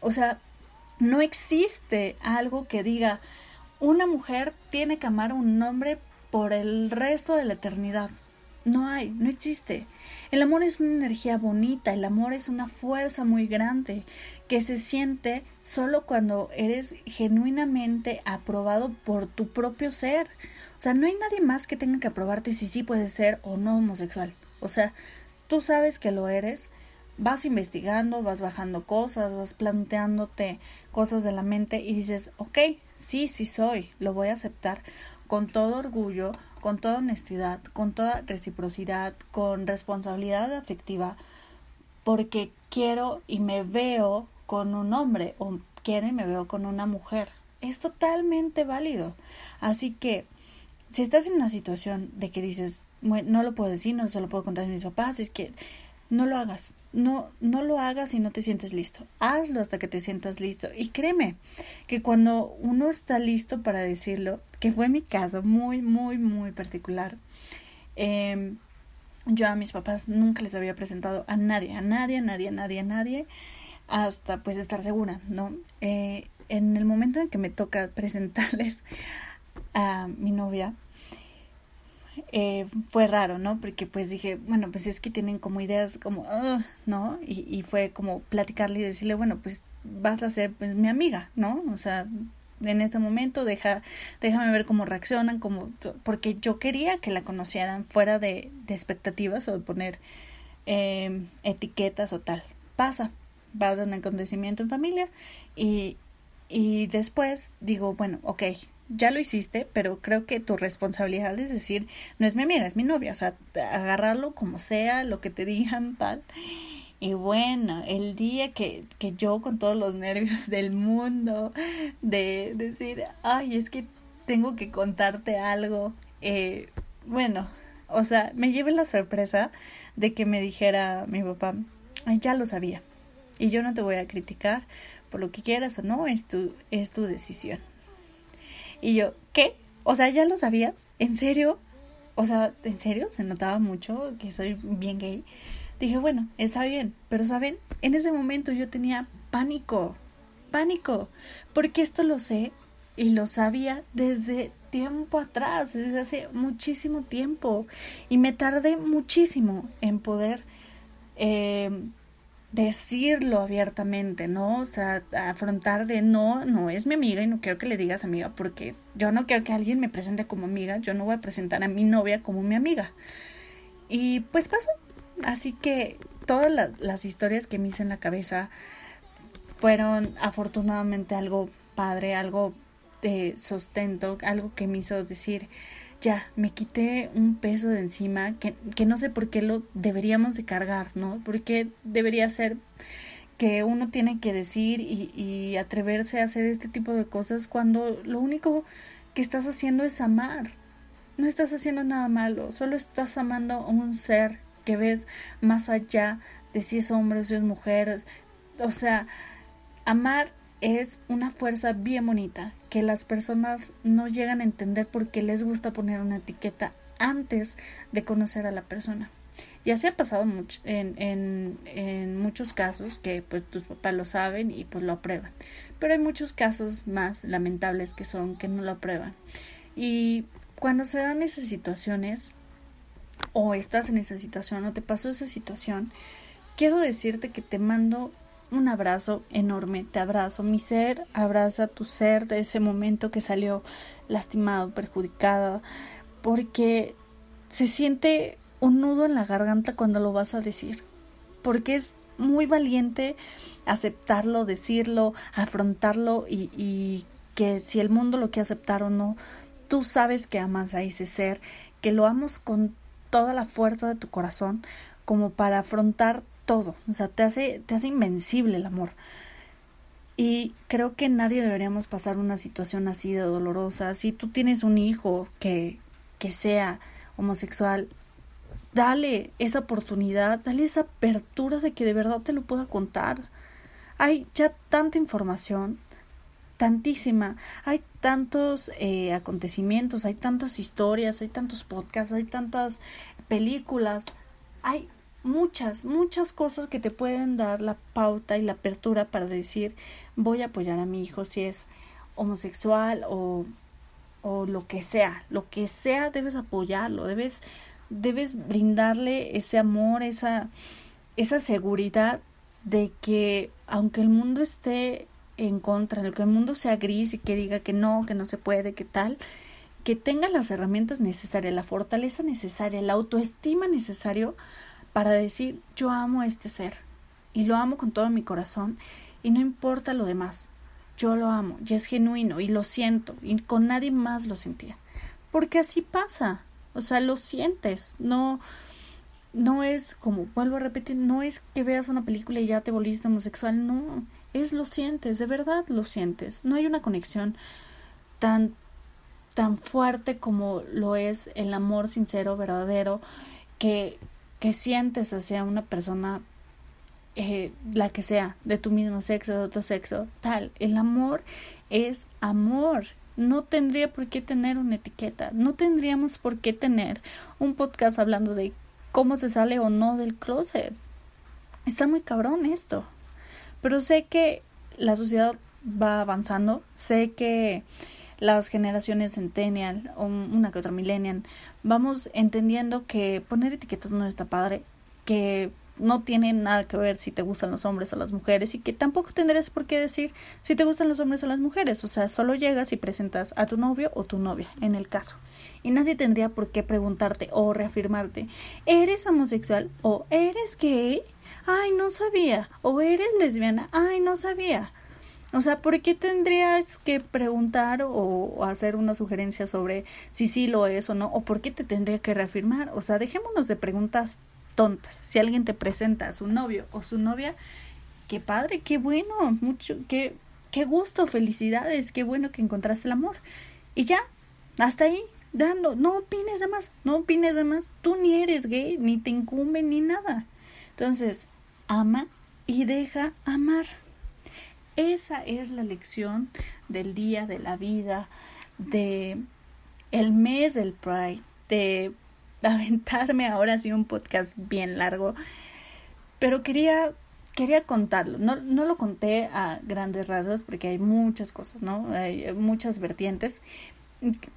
Speaker 2: O sea, no existe algo que diga una mujer tiene que amar a un hombre por el resto de la eternidad. No hay, no existe. El amor es una energía bonita, el amor es una fuerza muy grande que se siente solo cuando eres genuinamente aprobado por tu propio ser. O sea, no hay nadie más que tenga que aprobarte si sí puedes ser o no homosexual. O sea, tú sabes que lo eres vas investigando, vas bajando cosas, vas planteándote cosas de la mente y dices, ok, sí, sí soy, lo voy a aceptar con todo orgullo, con toda honestidad, con toda reciprocidad, con responsabilidad afectiva, porque quiero y me veo con un hombre o quiero y me veo con una mujer. Es totalmente válido. Así que, si estás en una situación de que dices, bueno, no lo puedo decir, no se lo puedo contar a mis papás, es que no lo hagas. No, no lo hagas si no te sientes listo. Hazlo hasta que te sientas listo. Y créeme que cuando uno está listo para decirlo, que fue mi caso muy, muy, muy particular, eh, yo a mis papás nunca les había presentado a nadie, a nadie, a nadie, a nadie, a nadie, hasta pues estar segura, ¿no? Eh, en el momento en que me toca presentarles a mi novia, eh, fue raro, ¿no? Porque pues dije, bueno, pues es que tienen como ideas como, ¿no? Y, y fue como platicarle y decirle, bueno, pues vas a ser pues mi amiga, ¿no? O sea, en este momento deja, déjame ver cómo reaccionan, como, porque yo quería que la conocieran fuera de, de expectativas o de poner eh, etiquetas o tal. Pasa, pasa un acontecimiento en familia y, y después digo, bueno, ok, ya lo hiciste, pero creo que tu responsabilidad es decir, no es mi amiga, es mi novia, o sea, agarrarlo como sea, lo que te digan, tal. Y bueno, el día que, que yo con todos los nervios del mundo, de decir, ay, es que tengo que contarte algo, eh, bueno, o sea, me llevé la sorpresa de que me dijera mi papá, ay, ya lo sabía, y yo no te voy a criticar por lo que quieras o no, es tu, es tu decisión. Y yo, ¿qué? O sea, ¿ya lo sabías? ¿En serio? O sea, ¿en serio? Se notaba mucho que soy bien gay. Dije, bueno, está bien, pero saben, en ese momento yo tenía pánico, pánico, porque esto lo sé y lo sabía desde tiempo atrás, desde hace muchísimo tiempo, y me tardé muchísimo en poder eh, decirlo abiertamente, ¿no? O sea, afrontar de no, no es mi amiga y no quiero que le digas amiga porque yo no quiero que alguien me presente como amiga, yo no voy a presentar a mi novia como mi amiga. Y pues pasó. Así que todas las, historias que me hice en la cabeza fueron afortunadamente algo padre, algo de sustento, algo que me hizo decir, ya, me quité un peso de encima que, que no sé por qué lo deberíamos de cargar, ¿no? Porque debería ser que uno tiene que decir y, y atreverse a hacer este tipo de cosas cuando lo único que estás haciendo es amar. No estás haciendo nada malo, solo estás amando a un ser que ves más allá de si es hombre o si es mujer. O sea, amar es una fuerza bien bonita que las personas no llegan a entender porque les gusta poner una etiqueta antes de conocer a la persona. Ya se ha pasado en, en, en, muchos casos que pues tus papás lo saben y pues lo aprueban. Pero hay muchos casos más lamentables que son que no lo aprueban. Y cuando se dan esas situaciones o estás en esa situación o te pasó esa situación, quiero decirte que te mando un abrazo enorme, te abrazo. Mi ser abraza tu ser de ese momento que salió lastimado, perjudicado, porque se siente un nudo en la garganta cuando lo vas a decir, porque es muy valiente aceptarlo, decirlo, afrontarlo y, y que si el mundo lo quiere aceptar o no, tú sabes que amas a ese ser, que lo amas con toda la fuerza de tu corazón como para afrontar todo, o sea, te hace, te hace invencible el amor. Y creo que nadie deberíamos pasar una situación así de dolorosa. Si tú tienes un hijo que, que sea homosexual, dale esa oportunidad, dale esa apertura de que de verdad te lo pueda contar. Hay ya tanta información, tantísima, hay tantos eh, acontecimientos, hay tantas historias, hay tantos podcasts, hay tantas películas, hay muchas, muchas cosas que te pueden dar la pauta y la apertura para decir voy a apoyar a mi hijo si es homosexual o, o lo que sea, lo que sea debes apoyarlo, debes, debes brindarle ese amor, esa, esa seguridad de que aunque el mundo esté en contra, aunque el mundo sea gris y que diga que no, que no se puede, que tal, que tenga las herramientas necesarias, la fortaleza necesaria, la autoestima necesario para decir yo amo a este ser y lo amo con todo mi corazón y no importa lo demás. Yo lo amo y es genuino y lo siento y con nadie más lo sentía. Porque así pasa. O sea, lo sientes. No no es como vuelvo a repetir, no es que veas una película y ya te volviste homosexual, no, es lo sientes, de verdad lo sientes. No hay una conexión tan tan fuerte como lo es el amor sincero, verdadero, que que sientes hacia una persona, eh, la que sea, de tu mismo sexo, de otro sexo, tal. El amor es amor. No tendría por qué tener una etiqueta. No tendríamos por qué tener un podcast hablando de cómo se sale o no del closet. Está muy cabrón esto. Pero sé que la sociedad va avanzando. Sé que las generaciones centennial o una que otra millennial vamos entendiendo que poner etiquetas no está padre, que no tiene nada que ver si te gustan los hombres o las mujeres y que tampoco tendrías por qué decir si te gustan los hombres o las mujeres, o sea, solo llegas y presentas a tu novio o tu novia, en el caso. Y nadie tendría por qué preguntarte o reafirmarte, ¿eres homosexual o eres gay? Ay, no sabía. O eres lesbiana. Ay, no sabía. O sea, ¿por qué tendrías que preguntar o hacer una sugerencia sobre si sí lo es o no? ¿O por qué te tendría que reafirmar? O sea, dejémonos de preguntas tontas. Si alguien te presenta a su novio o su novia, qué padre, qué bueno, mucho, qué, qué gusto, felicidades, qué bueno que encontraste el amor. Y ya, hasta ahí, dando, no opines de más, no opines de más. Tú ni eres gay, ni te incumbe, ni nada. Entonces, ama y deja amar. Esa es la lección del día, de la vida, de el mes del Pride, de aventarme ahora sí un podcast bien largo, pero quería quería contarlo. No, no lo conté a grandes rasgos porque hay muchas cosas, ¿no? Hay muchas vertientes,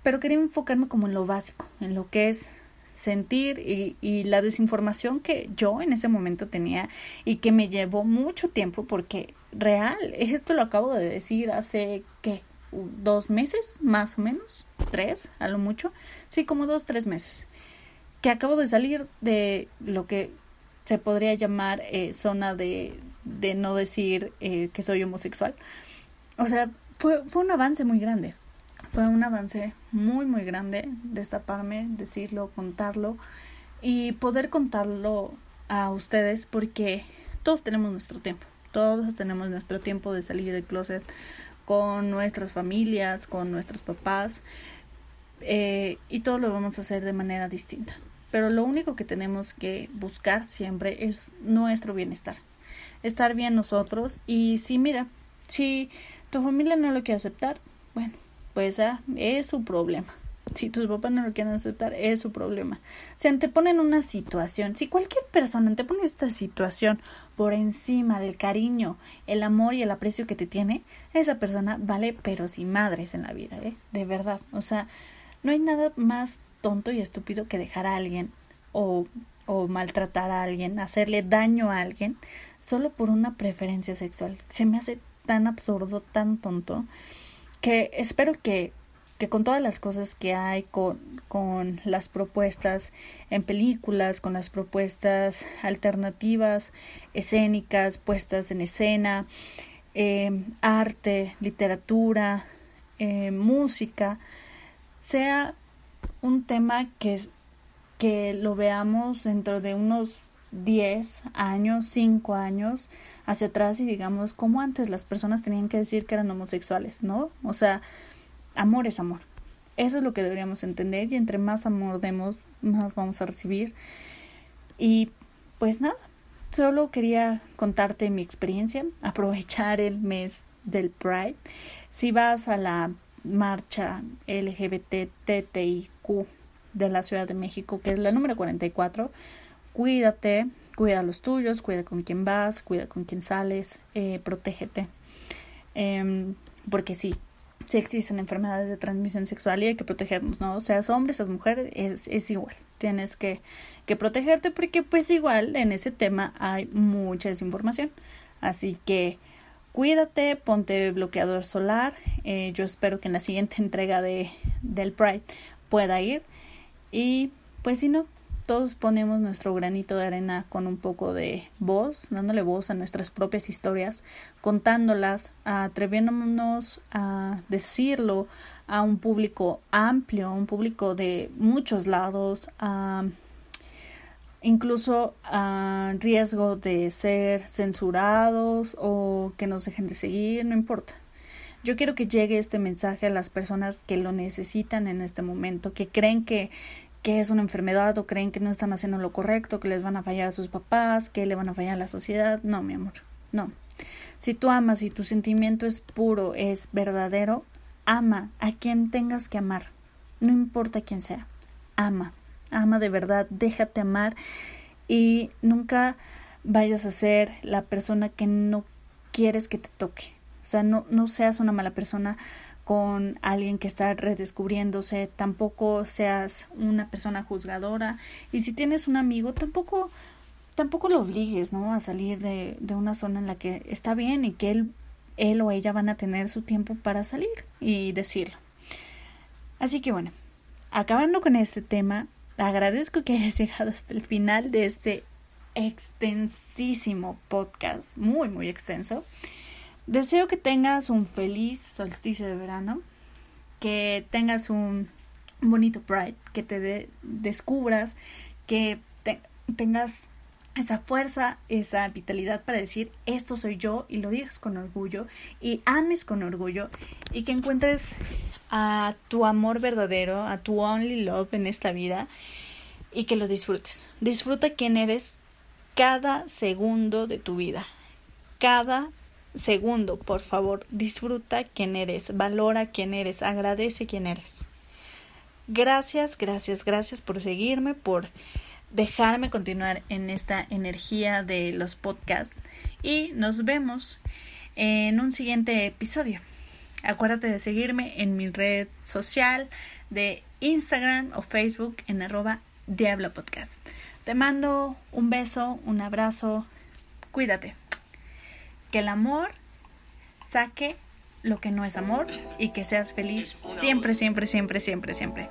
Speaker 2: pero quería enfocarme como en lo básico, en lo que es sentir y, y, la desinformación que yo en ese momento tenía y que me llevó mucho tiempo porque real, esto lo acabo de decir hace, ¿qué? Dos meses, más o menos, tres, a lo mucho, sí, como dos, tres meses, que acabo de salir de lo que se podría llamar eh, zona de, de no decir eh, que soy homosexual. O sea, fue, fue un avance muy grande. Fue un avance muy, muy grande destaparme, decirlo, contarlo y poder contarlo a ustedes porque todos tenemos nuestro tiempo. Todos tenemos nuestro tiempo de salir del closet con nuestras familias, con nuestros papás eh, y todo lo vamos a hacer de manera distinta pero lo único que tenemos que buscar siempre es nuestro bienestar, estar bien nosotros y si mira, si tu familia no lo quiere aceptar, bueno, pues ah, es su problema. Si tus papás no lo quieren aceptar, es su problema. Si anteponen una situación, si cualquier persona antepone esta situación por encima del cariño, el amor y el aprecio que te tiene, esa persona vale pero sin madres en la vida, ¿eh? De verdad. O sea, no hay nada más tonto y estúpido que dejar a alguien o, o maltratar a alguien, hacerle daño a alguien solo por una preferencia sexual. Se me hace tan absurdo, tan tonto, que espero que, que con todas las cosas que hay, con, con las propuestas en películas, con las propuestas alternativas, escénicas, puestas en escena, eh, arte, literatura, eh, música, sea un tema que, que lo veamos dentro de unos 10 años, 5 años hacia atrás y digamos como antes las personas tenían que decir que eran homosexuales, ¿no? O sea, amor es amor. Eso es lo que deberíamos entender y entre más amor demos, más vamos a recibir. Y pues nada, solo quería contarte mi experiencia, aprovechar el mes del Pride. Si vas a la marcha LGBT TTIQ de la Ciudad de México, que es la número 44. Cuídate, cuida a los tuyos, cuida con quién vas, cuida con quién sales, eh, protégete. Em, porque sí, sí existen enfermedades de transmisión sexual y hay que protegernos, ¿no? Seas hombre, seas mujer, es, es igual. Tienes que, que protegerte porque pues igual en ese tema hay mucha desinformación. Así que cuídate, ponte bloqueador solar. Eh, yo espero que en la siguiente entrega de, del Pride pueda ir. Y pues si no, todos ponemos nuestro granito de arena con un poco de voz, dándole voz a nuestras propias historias, contándolas, atreviéndonos a decirlo a un público amplio, un público de muchos lados, a incluso a riesgo de ser censurados o que nos dejen de seguir, no importa. Yo quiero que llegue este mensaje a las personas que lo necesitan en este momento, que creen que, que es una enfermedad o creen que no están haciendo lo correcto, que les van a fallar a sus papás, que le van a fallar a la sociedad. No, mi amor, no. Si tú amas y tu sentimiento es puro, es verdadero, ama a quien tengas que amar, no importa quién sea, ama ama de verdad, déjate amar y nunca vayas a ser la persona que no quieres que te toque. O sea, no, no seas una mala persona con alguien que está redescubriéndose, tampoco seas una persona juzgadora y si tienes un amigo tampoco tampoco lo obligues, ¿no? a salir de, de una zona en la que está bien y que él él o ella van a tener su tiempo para salir y decirlo. Así que bueno, acabando con este tema, agradezco que hayas llegado hasta el final de este extensísimo podcast, muy, muy extenso. Deseo que tengas un feliz solsticio de verano, que tengas un bonito Pride, que te descubras, que tengas esa fuerza, esa vitalidad para decir esto soy yo y lo digas con orgullo y ames con orgullo y que encuentres a tu amor verdadero, a tu only love en esta vida y que lo disfrutes. Disfruta quién eres cada segundo de tu vida. Cada segundo, por favor, disfruta quién eres, valora quién eres, agradece quién eres. Gracias, gracias, gracias por seguirme, por dejarme continuar en esta energía de los podcasts y nos vemos en un siguiente episodio. Acuérdate de seguirme en mi red social de Instagram o Facebook en arroba Diablo Podcast. Te mando un beso, un abrazo, cuídate. Que el amor saque lo que no es amor y que seas feliz siempre, siempre, siempre, siempre, siempre.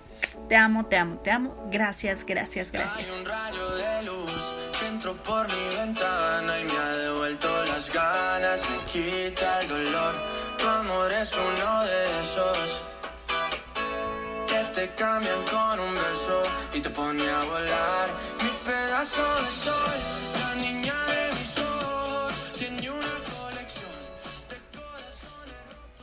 Speaker 2: Te amo, te amo, te amo. Gracias, gracias, gracias.
Speaker 1: Hay un rayo de luz que entró por mi ventana y me ha devuelto las ganas, me quita el dolor. Tu amor es uno de esos que te cambian con un beso y te pone a volar